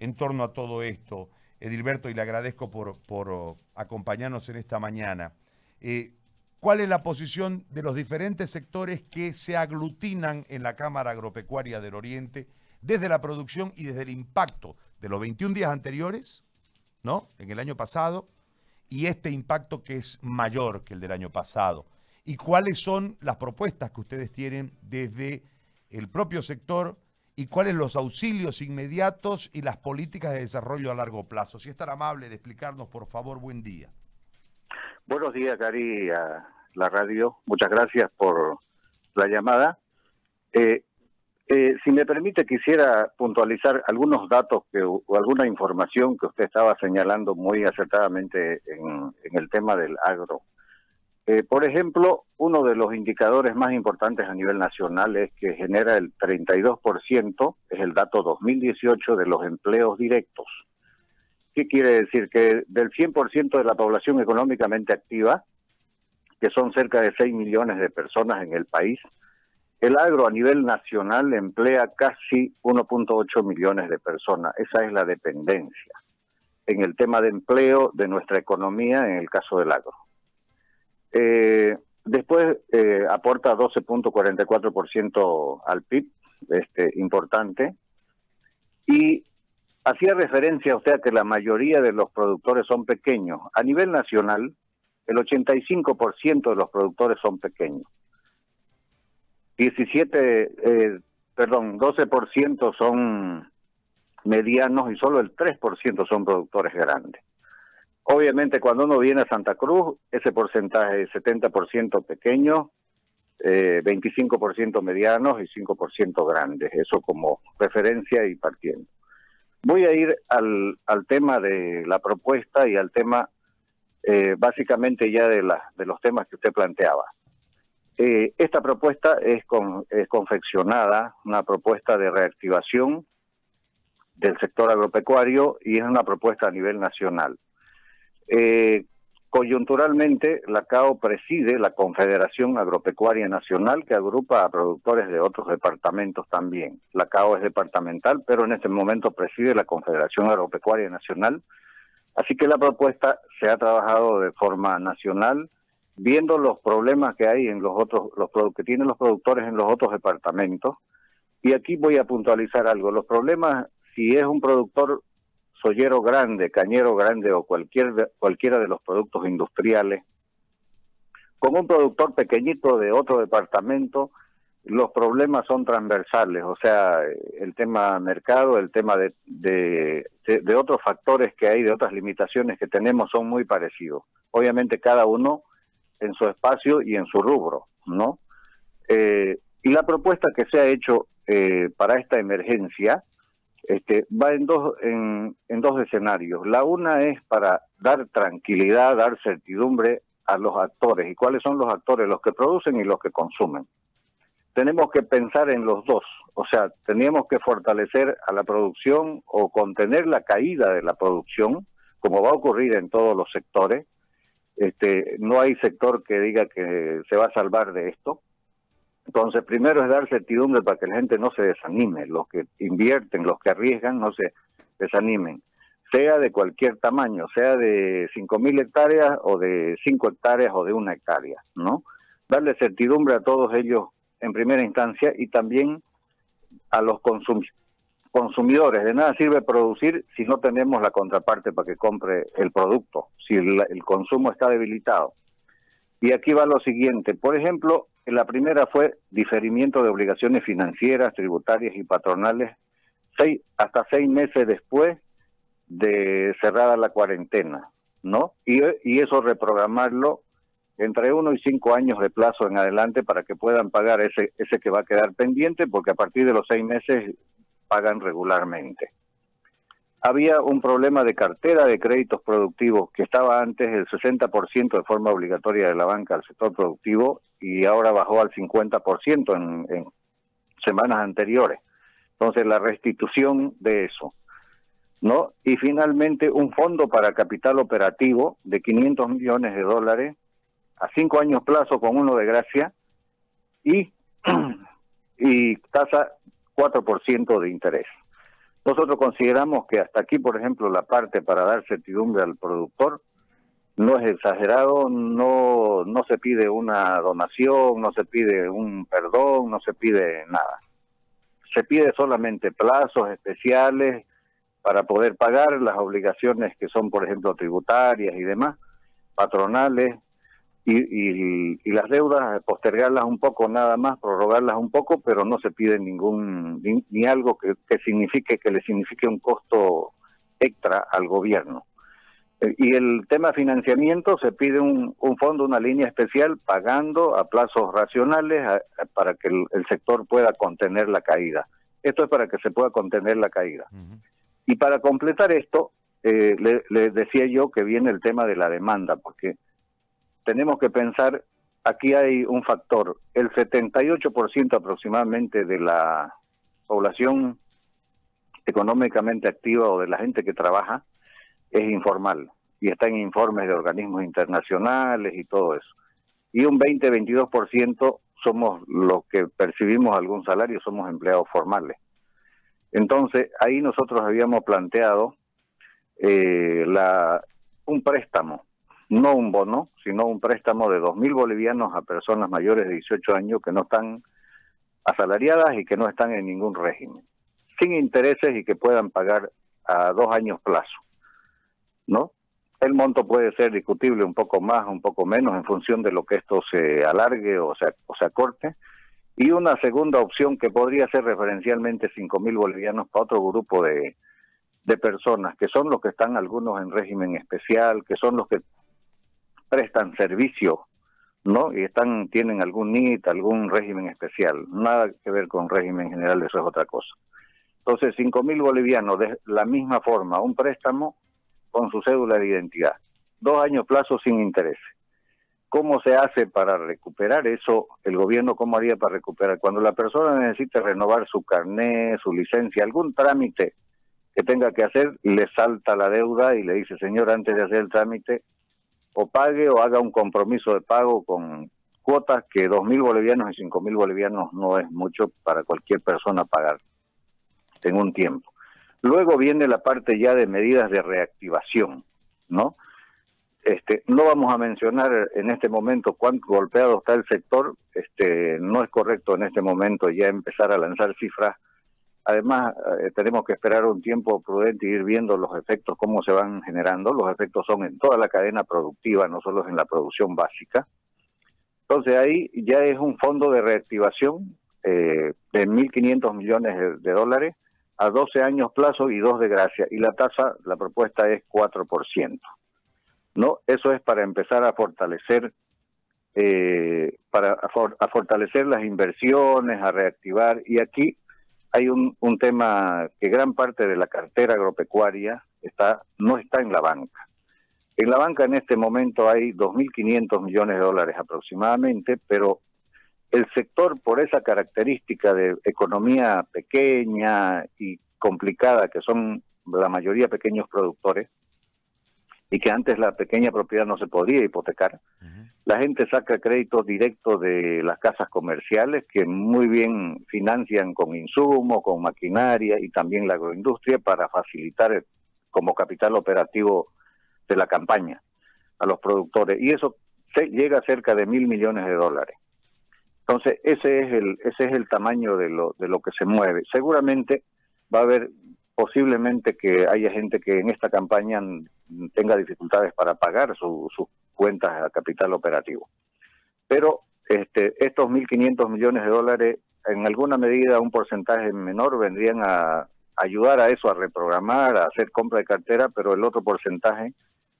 en torno a todo esto. Edilberto, y le agradezco por, por acompañarnos en esta mañana. Eh, ¿Cuál es la posición de los diferentes sectores que se aglutinan en la Cámara Agropecuaria del Oriente desde la producción y desde el impacto de los 21 días anteriores, ¿no? En el año pasado, y este impacto que es mayor que el del año pasado. ¿Y cuáles son las propuestas que ustedes tienen desde el propio sector y cuáles los auxilios inmediatos y las políticas de desarrollo a largo plazo? Si es tan amable de explicarnos, por favor, buen día. Buenos días, Cari, a la radio. Muchas gracias por la llamada. Eh, eh, si me permite, quisiera puntualizar algunos datos que, o alguna información que usted estaba señalando muy acertadamente en, el tema del agro. Eh, por ejemplo, uno de los indicadores más importantes a nivel nacional es que genera el 32%, es el dato 2018 de los empleos directos. ¿Qué quiere decir? Que del 100% de la población económicamente activa, que son cerca de 6 millones de personas en el país, el agro a nivel nacional emplea casi 1.8 millones de personas. Esa es la dependencia en el tema de empleo de nuestra economía en el caso del agro. Eh, después eh, aporta 12.44% al PIB, este, importante, y Hacía referencia usted a que la mayoría de los productores son pequeños. A nivel nacional, el 85% de los productores son pequeños. 17, eh, perdón, 12% son medianos y solo el 3% son productores grandes. Obviamente cuando uno viene a Santa Cruz, ese porcentaje es 70% pequeños, eh, 25% medianos y 5% grandes. Eso como referencia y partiendo. Voy a ir al, tema de la propuesta y al tema eh, básicamente ya de, de los temas que usted planteaba. Eh, esta propuesta es, con, es confeccionada, una propuesta de reactivación del sector agropecuario y es una propuesta a nivel nacional. Eh, Coyunturalmente, la CAO preside la Confederación Agropecuaria Nacional que agrupa a productores de otros departamentos también. La CAO es departamental, pero en este momento preside la Confederación Agropecuaria Nacional. Así que la propuesta se ha trabajado de forma nacional, viendo los problemas que hay en los otros, los que tienen los productores en los otros departamentos. Y aquí voy a puntualizar algo. Los problemas, si es un productor soyero grande, cañero grande o cualquier, cualquiera de los productos industriales, con un productor pequeñito de otro departamento, los problemas son transversales, o sea, el tema mercado, el tema de, de, otros factores que hay, de otras limitaciones que tenemos son muy parecidos. Obviamente cada uno en su espacio y en su rubro, ¿no? Eh, y la propuesta que se ha hecho eh, para esta emergencia este, va en dos, en, dos escenarios. La una es para dar tranquilidad, dar certidumbre a los actores. ¿Y cuáles son los actores? Los que producen y los que consumen. Tenemos que pensar en los dos. O sea, teníamos que fortalecer a la producción o contener la caída de la producción, como va a ocurrir en todos los sectores. Este, no hay sector que diga que se va a salvar de esto. Entonces, primero es dar certidumbre para que la gente no se desanime, los que invierten, los que arriesgan, no se desanimen, sea de cualquier tamaño, sea de 5.000 hectáreas o de 5 hectáreas o de una hectárea, ¿no? Darle certidumbre a todos ellos en primera instancia y también a los consumidores. De nada sirve producir si no tenemos la contraparte para que compre el producto, si el consumo está debilitado. Y aquí va lo siguiente, por ejemplo, la primera fue diferimiento de obligaciones financieras, tributarias y patronales seis, hasta seis meses después de cerrada la cuarentena, ¿no? Y, y eso reprogramarlo entre uno y cinco años de plazo en adelante para que puedan pagar ese, ese que va a quedar pendiente, porque a partir de los seis meses pagan regularmente había un problema de cartera de créditos productivos que estaba antes el 60% de forma obligatoria de la banca al sector productivo y ahora bajó al 50% en, en semanas anteriores. Entonces, la restitución de eso. ¿no? Y finalmente, un fondo para capital operativo de 500 millones de dólares a cinco años plazo con uno de gracia y, y tasa 4% de interés. Nosotros consideramos que hasta aquí, por ejemplo, la parte para dar certidumbre al productor no es exagerado, no, no se pide una donación, no se pide un perdón, no se pide nada. Se pide solamente plazos especiales para poder pagar las obligaciones que son, por ejemplo, tributarias y demás, patronales, y, y, las deudas, postergarlas un poco nada más, prorrogarlas un poco, pero no se pide ningún, ni, algo que, que signifique, que le signifique un costo extra al gobierno. Eh, y el tema financiamiento se pide un, fondo, una línea especial pagando a plazos racionales para que el, sector pueda contener la caída. Esto es para que se pueda contener la caída. Y para completar esto, eh, le, decía yo que viene el tema de la demanda, porque tenemos que pensar, aquí hay un factor, el 78% aproximadamente de la población económicamente activa o de la gente que trabaja es informal y está en informes de organismos internacionales y todo eso. Y un 20-22% somos los que percibimos algún salario, somos empleados formales. Entonces, ahí nosotros habíamos planteado eh, la, un préstamo, no un bono, sino un préstamo de 2.000 bolivianos a personas mayores de 18 años que no están asalariadas y que no están en ningún régimen, sin intereses y que puedan pagar a dos años plazo. ¿no? El monto puede ser discutible un poco más, un poco menos, en función de lo que esto se alargue o se, o se acorte. Y una segunda opción que podría ser referencialmente 5 mil bolivianos para otro grupo de, de personas, que son los que están algunos en régimen especial, que son los que prestan servicio, ¿no? Y están tienen algún NIT, algún régimen especial. Nada que ver con régimen general, eso es otra cosa. Entonces, 5 mil bolivianos de la misma forma, un préstamo con su cédula de identidad. Dos años plazo sin interés. ¿Cómo se hace para recuperar eso? El gobierno, ¿cómo haría para recuperar? Cuando la persona necesita renovar su carné, su licencia, algún trámite que tenga que hacer, le salta la deuda y le dice, señor, antes de hacer el trámite, o pague o haga un compromiso de pago con cuotas que dos mil bolivianos y cinco mil bolivianos no es mucho para cualquier persona pagar en un tiempo. Luego viene la parte ya de medidas de reactivación, ¿no? Este, no vamos a mencionar en este momento cuánto golpeado está el sector, este, no es correcto en este momento ya empezar a lanzar cifras. Además, eh, tenemos que esperar un tiempo prudente y ir viendo los efectos, cómo se van generando. Los efectos son en toda la cadena productiva, no solo en la producción básica. Entonces ahí ya es un fondo de reactivación eh, de 1.500 millones de dólares a 12 años plazo y dos de gracia. Y la tasa, la propuesta es 4%. ¿no? Eso es para empezar a fortalecer eh, para a, fortalecer las inversiones, a reactivar. Y aquí hay un, un tema que gran parte de la cartera agropecuaria está no está en la banca. En la banca en este momento hay 2.500 millones de dólares aproximadamente, pero el sector, por esa característica de economía pequeña y complicada, que son la mayoría pequeños productores, y que antes la pequeña propiedad no se podía hipotecar, la gente saca créditos directos de las casas comerciales que muy bien financian con insumos, con maquinaria y también la agroindustria para facilitar como capital operativo de la campaña a los productores. Y eso se llega a cerca de mil millones de dólares. Entonces, ese es el, ese es el tamaño de lo, de lo que se mueve. Seguramente va a haber posiblemente que haya gente que en esta campaña tenga dificultades para pagar sus cuentas a capital operativo. Pero este, estos 1.500 millones de dólares, en alguna medida, un porcentaje menor, vendrían a ayudar a eso, a reprogramar, a hacer compra de cartera, pero el otro porcentaje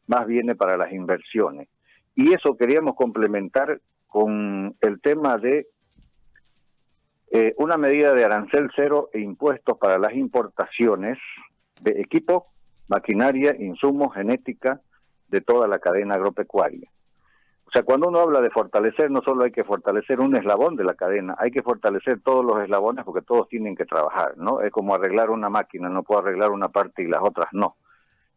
más viene para las inversiones. Y eso queríamos complementar con el tema de eh, una medida de arancel cero e impuestos para las importaciones de equipo, maquinaria, insumos, genética de toda la cadena agropecuaria. O sea, cuando uno habla de fortalecer, no solo hay que fortalecer un eslabón de la cadena, hay que fortalecer todos los eslabones porque todos tienen que trabajar, ¿no? Es como arreglar una máquina, no puedo arreglar una parte y las otras no.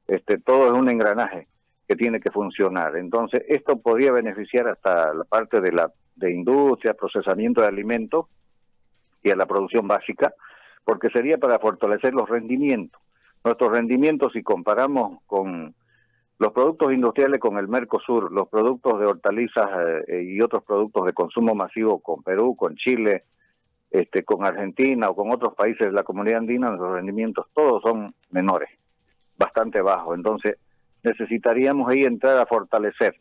Este, todo es un engranaje que tiene que funcionar. Entonces, esto podría beneficiar hasta la parte de la de industria, procesamiento de alimentos y a la producción básica, porque sería para fortalecer los rendimientos. Nuestros rendimientos, si comparamos con los productos industriales con el Mercosur, los productos de hortalizas eh, y otros productos de consumo masivo con Perú, con Chile, este, con Argentina o con otros países de la comunidad andina, nuestros rendimientos todos son menores, bastante bajos. Entonces, necesitaríamos ahí entrar a fortalecer,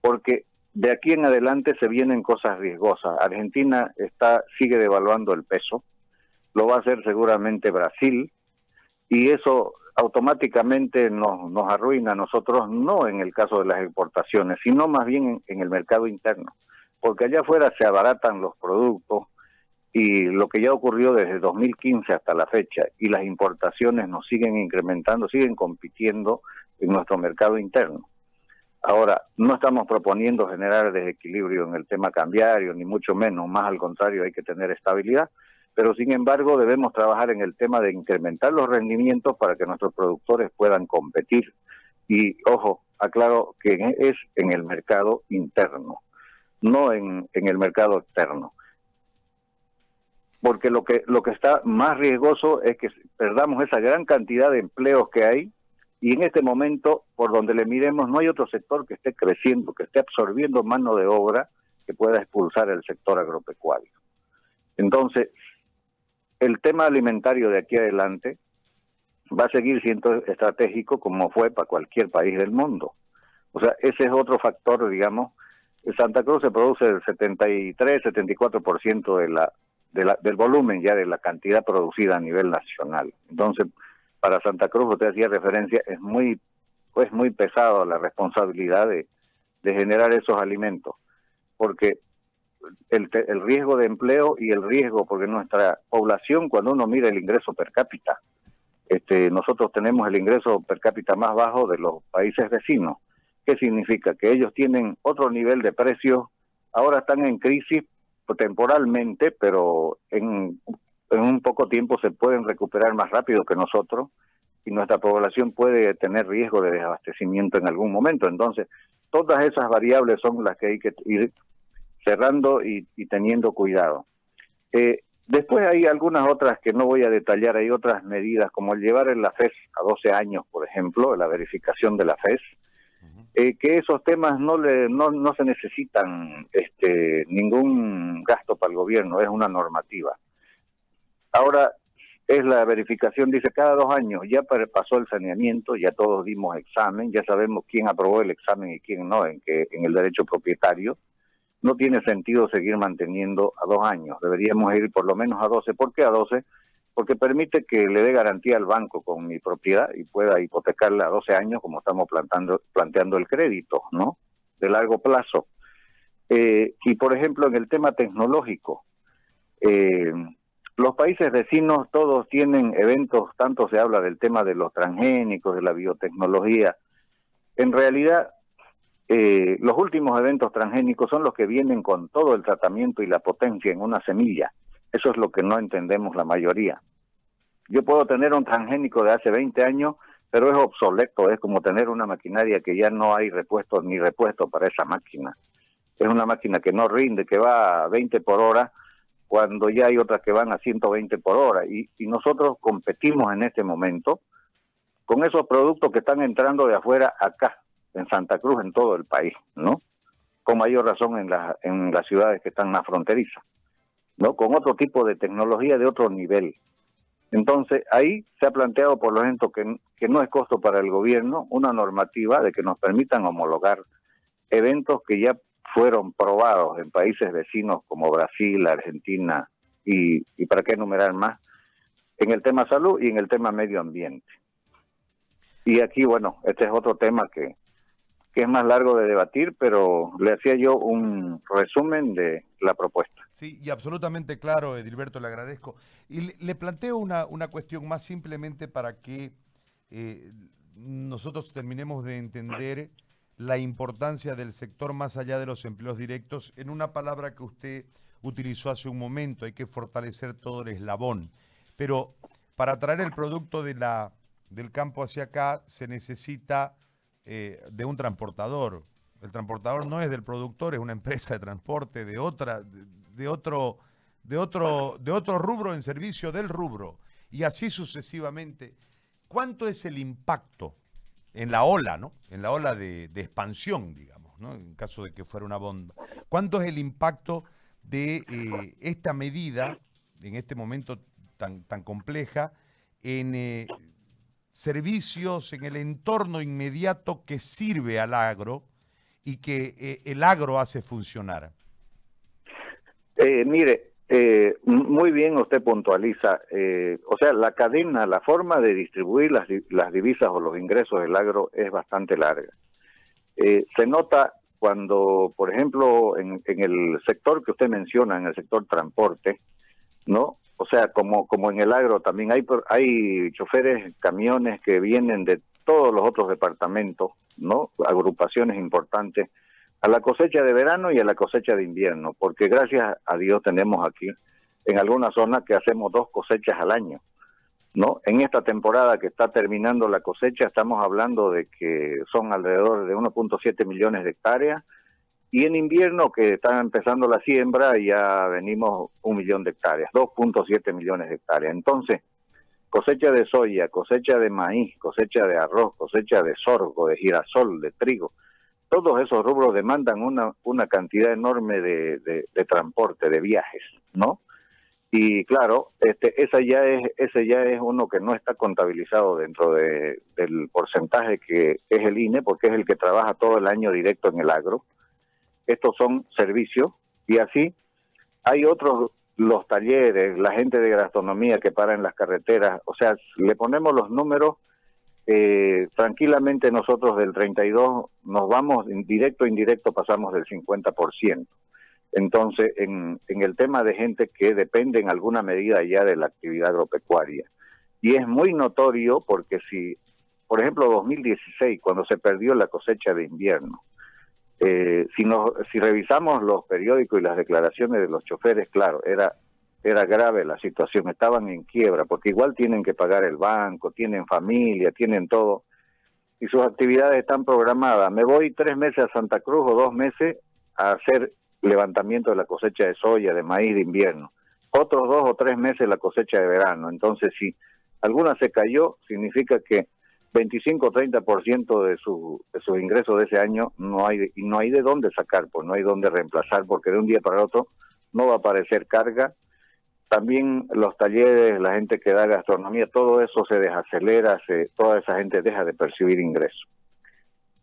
porque de aquí en adelante se vienen cosas riesgosas. Argentina está sigue devaluando el peso, lo va a hacer seguramente Brasil, y eso automáticamente nos, nos arruina a nosotros, no en el caso de las exportaciones, sino más bien en, el mercado interno, porque allá afuera se abaratan los productos y lo que ya ocurrió desde 2015 hasta la fecha y las importaciones nos siguen incrementando, siguen compitiendo en nuestro mercado interno. Ahora, no estamos proponiendo generar desequilibrio en el tema cambiario, ni mucho menos, más al contrario, hay que tener estabilidad, pero sin embargo debemos trabajar en el tema de incrementar los rendimientos para que nuestros productores puedan competir. Y ojo, aclaro que es en el mercado interno, no en, en el mercado externo. Porque lo que, lo que está más riesgoso es que perdamos esa gran cantidad de empleos que hay y en este momento, por donde le miremos, no hay otro sector que esté creciendo, que esté absorbiendo mano de obra que pueda expulsar el sector agropecuario. Entonces, el tema alimentario de aquí adelante va a seguir siendo estratégico como fue para cualquier país del mundo. O sea, ese es otro factor, digamos. En Santa Cruz se produce el 73, 74% de la, de la, del volumen ya de la cantidad producida a nivel nacional. Entonces, para Santa Cruz, usted hacía referencia, es muy, pues muy pesado la responsabilidad de, generar esos alimentos, porque el, el riesgo de empleo y el riesgo, porque nuestra población, cuando uno mira el ingreso per cápita, este, nosotros tenemos el ingreso per cápita más bajo de los países vecinos. ¿Qué significa? Que ellos tienen otro nivel de precios, ahora están en crisis temporalmente, pero en, en un poco tiempo se pueden recuperar más rápido que nosotros y nuestra población puede tener riesgo de desabastecimiento en algún momento. Entonces, todas esas variables son las que hay que ir cerrando y, teniendo cuidado. Eh, después hay algunas otras que no voy a detallar, hay otras medidas como el llevar en la FES a 12 años, por ejemplo, la verificación de la FES, eh, que esos temas no, le, no, no se necesitan este, ningún gasto para el gobierno, es una normativa. Ahora es la verificación, dice cada dos años, ya pasó el saneamiento, ya todos dimos examen, ya sabemos quién aprobó el examen y quién no en, que, en el derecho propietario no tiene sentido seguir manteniendo a dos años. Deberíamos ir por lo menos a 12. ¿Por qué a 12? Porque permite que le dé garantía al banco con mi propiedad y pueda hipotecarla a 12 años como estamos plantando, planteando el crédito, ¿no? De largo plazo. Eh, y por ejemplo, en el tema tecnológico, eh, los países vecinos todos tienen eventos, tanto se habla del tema de los transgénicos, de la biotecnología. En realidad, eh, los últimos eventos transgénicos son los que vienen con todo el tratamiento y la potencia en una semilla. Eso es lo que no entendemos la mayoría. Yo puedo tener un transgénico de hace 20 años, pero es obsoleto, es como tener una maquinaria que ya no hay repuesto ni repuesto para esa máquina. Es una máquina que no rinde, que va a 20 por hora, cuando ya hay otras que van a 120 por hora. Y, y nosotros competimos en este momento con esos productos que están entrando de afuera acá en Santa Cruz, en todo el país, ¿no? Con mayor razón en, la, en las ciudades que están más fronterizas, ¿no? Con otro tipo de tecnología de otro nivel. Entonces, ahí se ha planteado por lo tanto que, que no es costo para el gobierno una normativa de que nos permitan homologar eventos que ya fueron probados en países vecinos como Brasil, Argentina y, y para qué enumerar más, en el tema salud y en el tema medio ambiente. Y aquí, bueno, este es otro tema que, que es más largo de debatir, pero le hacía yo un resumen de la propuesta. Sí, y absolutamente claro, Edilberto, le agradezco. Y le, planteo una, una, cuestión más simplemente para que eh, nosotros terminemos de entender la importancia del sector más allá de los empleos directos en una palabra que usted utilizó hace un momento, hay que fortalecer todo el eslabón. Pero para traer el producto de la, del campo hacia acá se necesita eh, de un transportador. El transportador no es del productor, es una empresa de transporte de otra, de, otro, de otro, de otro rubro en servicio del rubro, y así sucesivamente, ¿cuánto es el impacto en la ola, ¿no? En la ola de, expansión, digamos, ¿no? En caso de que fuera una bomba. ¿Cuánto es el impacto de eh, esta medida, en este momento tan, tan compleja, en eh, servicios, en el entorno inmediato que sirve al agro y que eh, el agro hace funcionar? mire, eh, muy bien usted puntualiza, eh, o sea, la cadena, la forma de distribuir las, las divisas o los ingresos del agro es bastante larga. Eh, se nota cuando, por ejemplo, en, en, el sector que usted menciona, en el sector transporte, ¿no? O sea, como, como en el agro también hay, hay choferes, camiones que vienen de todos los otros departamentos, ¿no? Agrupaciones importantes a la cosecha de verano y a la cosecha de invierno, porque gracias a Dios tenemos aquí en algunas zonas que hacemos dos cosechas al año. ¿no? En esta temporada que está terminando la cosecha estamos hablando de que son alrededor de 1.7 millones de hectáreas y en invierno que está empezando la siembra ya venimos un millón de hectáreas, 2.7 millones de hectáreas. Entonces, cosecha de soya, cosecha de maíz, cosecha de arroz, cosecha de sorgo, de girasol, de trigo, todos esos rubros demandan una, una cantidad enorme de, de, transporte, de viajes, ¿no? Y claro, este, esa ya es, ese ya es uno que no está contabilizado dentro de, del porcentaje que es el INE, porque es el que trabaja todo el año directo en el agro. Estos son servicios y así hay otros, los talleres, la gente de gastronomía que para en las carreteras, o sea, le ponemos los números eh, tranquilamente nosotros del 32 nos vamos, directo o indirecto pasamos del 50%. Entonces, en, en el tema de gente que depende en alguna medida ya de la actividad agropecuaria. Y es muy notorio porque si, por ejemplo, 2016, cuando se perdió la cosecha de invierno, eh, si, no, si revisamos los periódicos y las declaraciones de los choferes, claro, era era grave la situación, estaban en quiebra, porque igual tienen que pagar el banco, tienen familia, tienen todo, y sus actividades están programadas. Me voy tres meses a Santa Cruz o dos meses a hacer levantamiento de la cosecha de soya, de maíz de invierno, otros dos o tres meses la cosecha de verano. Entonces, si alguna se cayó, significa que 25 o 30% de, su, de sus ingresos de ese año no hay, y no hay de dónde sacar, pues no hay dónde reemplazar, porque de un día para otro no va a aparecer carga también los talleres, la gente que da gastronomía, todo eso se desacelera, se, toda esa gente deja de percibir ingresos.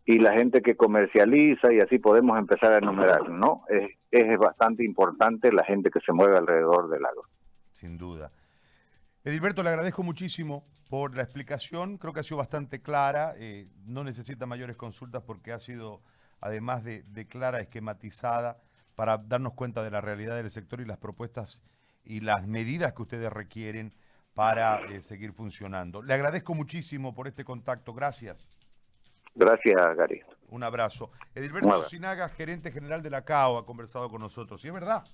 Y la gente que comercializa, y así podemos empezar a enumerar, ¿no? Es, es bastante importante la gente que se mueve alrededor del lago. Sin duda. Edilberto, le agradezco muchísimo por la explicación, creo que ha sido bastante clara, eh, no necesita mayores consultas porque ha sido, además de, de clara, esquematizada para darnos cuenta de la realidad del sector y las propuestas y las medidas que ustedes requieren para eh, seguir funcionando. Le agradezco muchísimo por este contacto. Gracias. Gracias, Gary. Un abrazo. Edilberto Sinaga, gerente general de la CAO, ha conversado con nosotros. ¿Y es verdad?